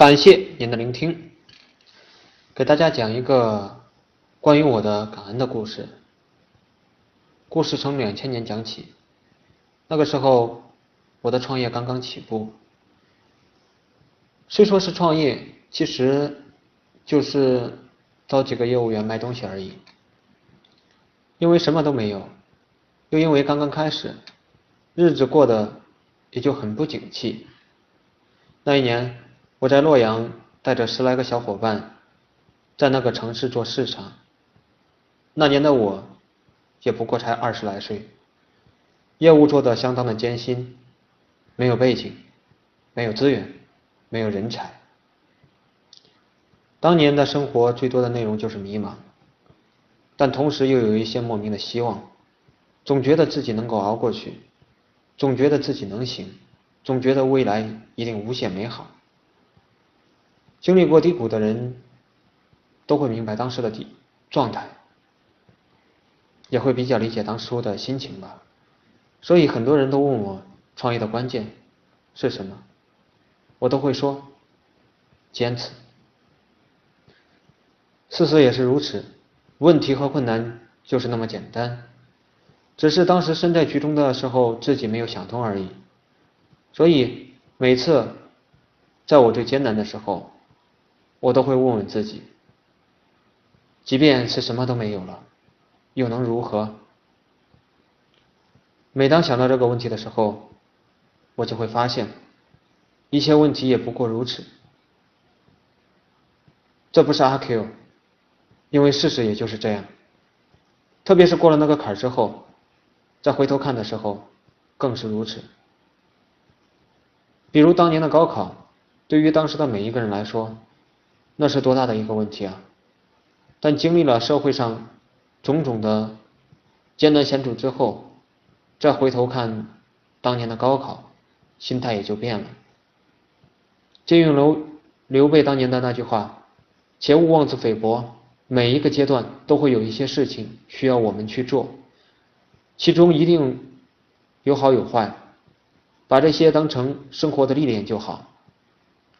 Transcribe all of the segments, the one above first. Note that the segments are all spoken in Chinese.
感谢您的聆听，给大家讲一个关于我的感恩的故事。故事从两千年讲起，那个时候我的创业刚刚起步。虽说是创业，其实就是找几个业务员卖东西而已。因为什么都没有，又因为刚刚开始，日子过得也就很不景气。那一年。我在洛阳带着十来个小伙伴，在那个城市做市场。那年的我，也不过才二十来岁，业务做得相当的艰辛，没有背景，没有资源，没有人才。当年的生活最多的内容就是迷茫，但同时又有一些莫名的希望，总觉得自己能够熬过去，总觉得自己能行，总觉得未来一定无限美好。经历过低谷的人，都会明白当时的底状态，也会比较理解当初的心情吧。所以很多人都问我创业的关键是什么，我都会说坚持。事实也是如此，问题和困难就是那么简单，只是当时身在局中的时候自己没有想通而已。所以每次在我最艰难的时候。我都会问问自己，即便是什么都没有了，又能如何？每当想到这个问题的时候，我就会发现，一切问题也不过如此。这不是阿 Q，因为事实也就是这样。特别是过了那个坎之后，再回头看的时候，更是如此。比如当年的高考，对于当时的每一个人来说，那是多大的一个问题啊！但经历了社会上种种的艰难险阻之后，再回头看当年的高考，心态也就变了。借用刘刘备当年的那句话：“切勿妄自菲薄。”每一个阶段都会有一些事情需要我们去做，其中一定有好有坏，把这些当成生活的历练就好。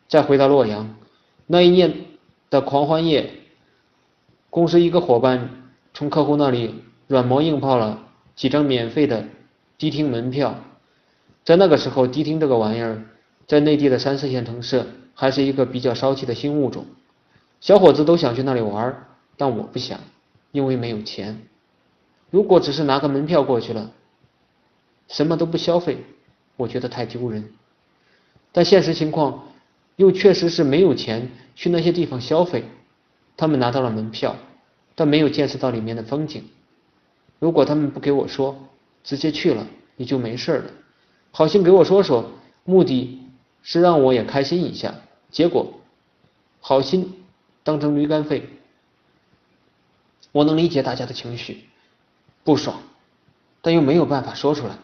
再回到洛阳，那一年。的狂欢夜，公司一个伙伴从客户那里软磨硬泡了几张免费的迪厅门票。在那个时候，迪厅这个玩意儿，在内地的三四线城市还是一个比较骚气的新物种，小伙子都想去那里玩，但我不想，因为没有钱。如果只是拿个门票过去了，什么都不消费，我觉得太丢人。但现实情况。又确实是没有钱去那些地方消费，他们拿到了门票，但没有见识到里面的风景。如果他们不给我说，直接去了也就没事了。好心给我说说，目的是让我也开心一下。结果，好心当成驴肝肺。我能理解大家的情绪，不爽，但又没有办法说出来，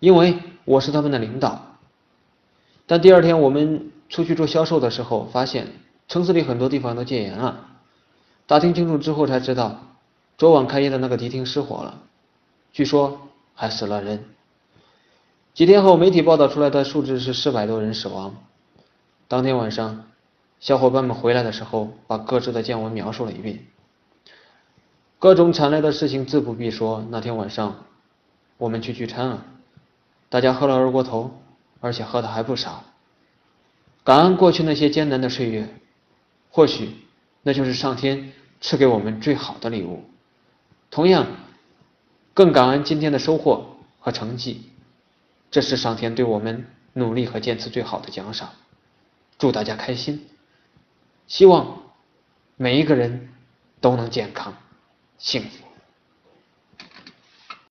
因为我是他们的领导。但第二天我们。出去做销售的时候，发现城市里很多地方都戒严了。打听清楚之后才知道，昨晚开业的那个迪厅失火了，据说还死了人。几天后，媒体报道出来的数字是四百多人死亡。当天晚上，小伙伴们回来的时候，把各自的见闻描述了一遍。各种惨烈的事情自不必说。那天晚上，我们去聚餐了，大家喝了二锅头，而且喝的还不少。感恩过去那些艰难的岁月，或许那就是上天赐给我们最好的礼物。同样，更感恩今天的收获和成绩，这是上天对我们努力和坚持最好的奖赏。祝大家开心，希望每一个人都能健康幸福。